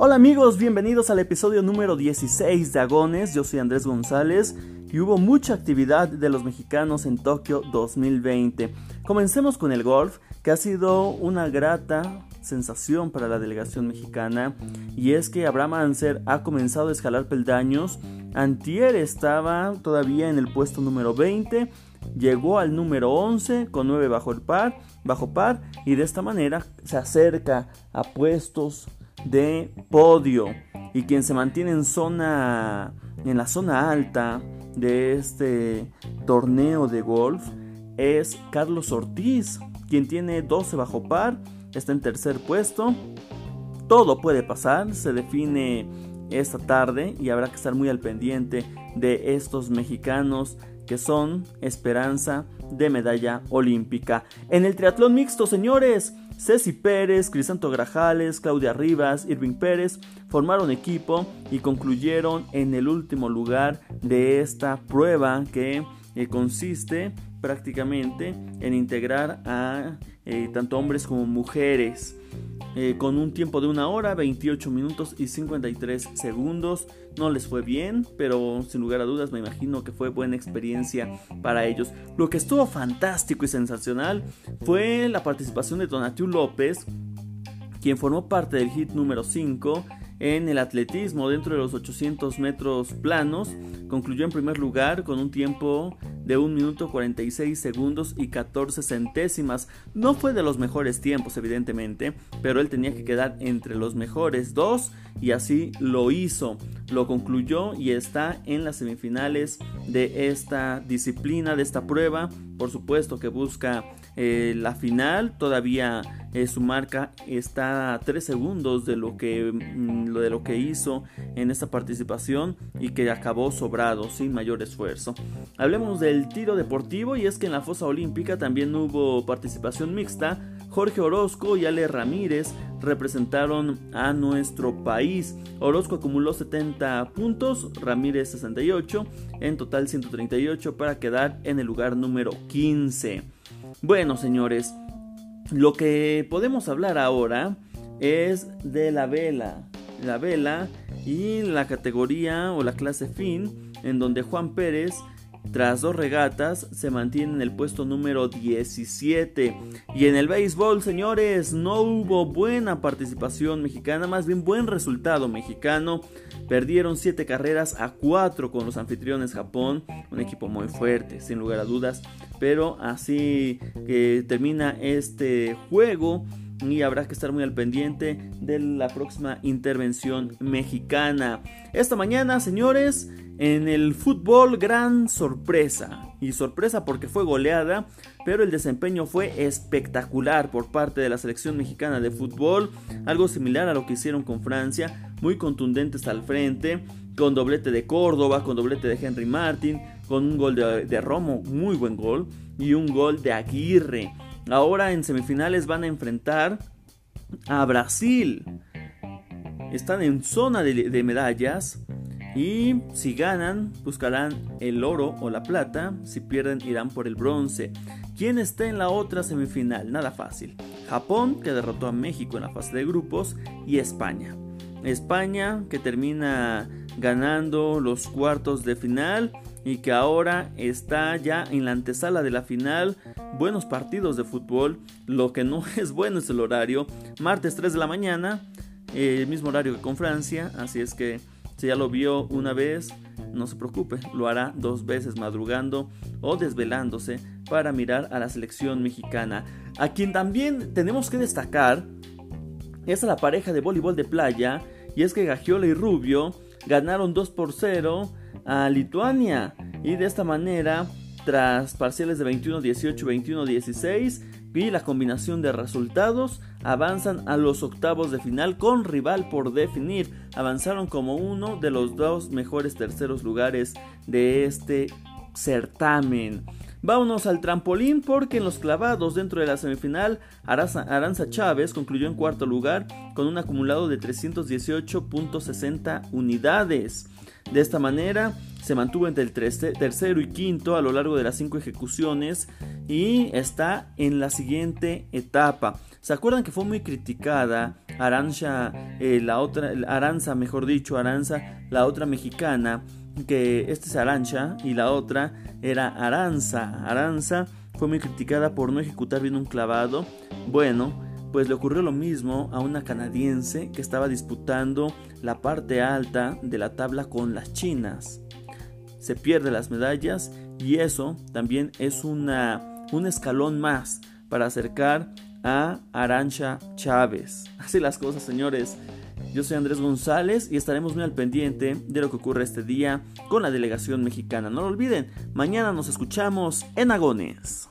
Hola amigos, bienvenidos al episodio número 16 de Agones. Yo soy Andrés González y hubo mucha actividad de los mexicanos en Tokio 2020. Comencemos con el golf, que ha sido una grata sensación para la delegación mexicana y es que Abraham Anser ha comenzado a escalar peldaños. Antier estaba todavía en el puesto número 20, llegó al número 11 con 9 bajo el par, bajo par y de esta manera se acerca a puestos de podio y quien se mantiene en zona en la zona alta de este torneo de golf es Carlos Ortiz, quien tiene 12 bajo par, está en tercer puesto. Todo puede pasar, se define esta tarde y habrá que estar muy al pendiente de estos mexicanos que son esperanza de medalla olímpica. En el triatlón mixto, señores, Ceci Pérez, Crisanto Grajales, Claudia Rivas, Irving Pérez formaron equipo y concluyeron en el último lugar de esta prueba que eh, consiste prácticamente en integrar a eh, tanto hombres como mujeres. Eh, con un tiempo de una hora, 28 minutos y 53 segundos. No les fue bien, pero sin lugar a dudas me imagino que fue buena experiencia para ellos. Lo que estuvo fantástico y sensacional fue la participación de Donatiu López, quien formó parte del hit número 5 en el atletismo dentro de los 800 metros planos. Concluyó en primer lugar con un tiempo de 1 minuto 46 segundos y 14 centésimas. No fue de los mejores tiempos, evidentemente, pero él tenía que quedar entre los mejores dos y así lo hizo. Lo concluyó y está en las semifinales de esta disciplina, de esta prueba. Por supuesto que busca eh, la final. Todavía eh, su marca está a 3 segundos de lo, que, mm, de lo que hizo en esta participación y que acabó sobrado, sin mayor esfuerzo. Hablemos del tiro deportivo y es que en la fosa olímpica también hubo participación mixta. Jorge Orozco y Ale Ramírez representaron a nuestro país. Orozco acumuló 70 puntos, Ramírez 68, en total 138 para quedar en el lugar número 15. Bueno, señores, lo que podemos hablar ahora es de la vela. La vela y la categoría o la clase fin, en donde Juan Pérez tras dos regatas se mantiene en el puesto número 17. Y en el béisbol, señores, no hubo buena participación mexicana, más bien buen resultado mexicano. Perdieron 7 carreras a 4 con los anfitriones Japón, un equipo muy fuerte, sin lugar a dudas. Pero así que termina este juego y habrá que estar muy al pendiente de la próxima intervención mexicana. Esta mañana, señores, en el fútbol, gran sorpresa. Y sorpresa porque fue goleada, pero el desempeño fue espectacular por parte de la selección mexicana de fútbol. Algo similar a lo que hicieron con Francia, muy contundentes al frente, con doblete de Córdoba, con doblete de Henry Martin, con un gol de, de Romo, muy buen gol, y un gol de Aguirre. Ahora en semifinales van a enfrentar a Brasil. Están en zona de, medallas. Y si ganan, buscarán el oro o la plata. Si pierden, irán por el bronce. ¿Quién está en la otra semifinal? Nada fácil. Japón, que derrotó a México en la fase de grupos. Y España. España, que termina ganando los cuartos de final y que ahora está ya en la antesala de la final. Buenos partidos de fútbol. Lo que no es bueno es el horario. Martes 3 de la mañana. el mismo horario que con Francia. Así es que si ya lo vio una vez, no se preocupe. Lo hará dos veces madrugando o desvelándose para mirar a la selección mexicana. A quien también tenemos que destacar es a la pareja de voleibol de playa. Y es que Gagiola y Rubio ganaron 2 por 0 a Lituania y de esta manera tras parciales de 21-18, 21-16 y la combinación de resultados avanzan a los octavos de final con rival por definir. Avanzaron como uno de los dos mejores terceros lugares de este certamen. Vámonos al trampolín porque en los clavados dentro de la semifinal Aranza Chávez concluyó en cuarto lugar con un acumulado de 318.60 unidades. De esta manera se mantuvo entre el tercero y quinto a lo largo de las cinco ejecuciones y está en la siguiente etapa. ¿Se acuerdan que fue muy criticada Aranza, eh, la otra, Aranza, mejor dicho, Aranza, la otra mexicana, que esta es Arancha y la otra era Aranza. Aranza fue muy criticada por no ejecutar bien un clavado. Bueno, pues le ocurrió lo mismo a una canadiense que estaba disputando la parte alta de la tabla con las chinas. Se pierde las medallas y eso también es una, un escalón más para acercar a Arancha Chávez. Así las cosas, señores. Yo soy Andrés González y estaremos muy al pendiente de lo que ocurre este día con la delegación mexicana. No lo olviden, mañana nos escuchamos en Agones.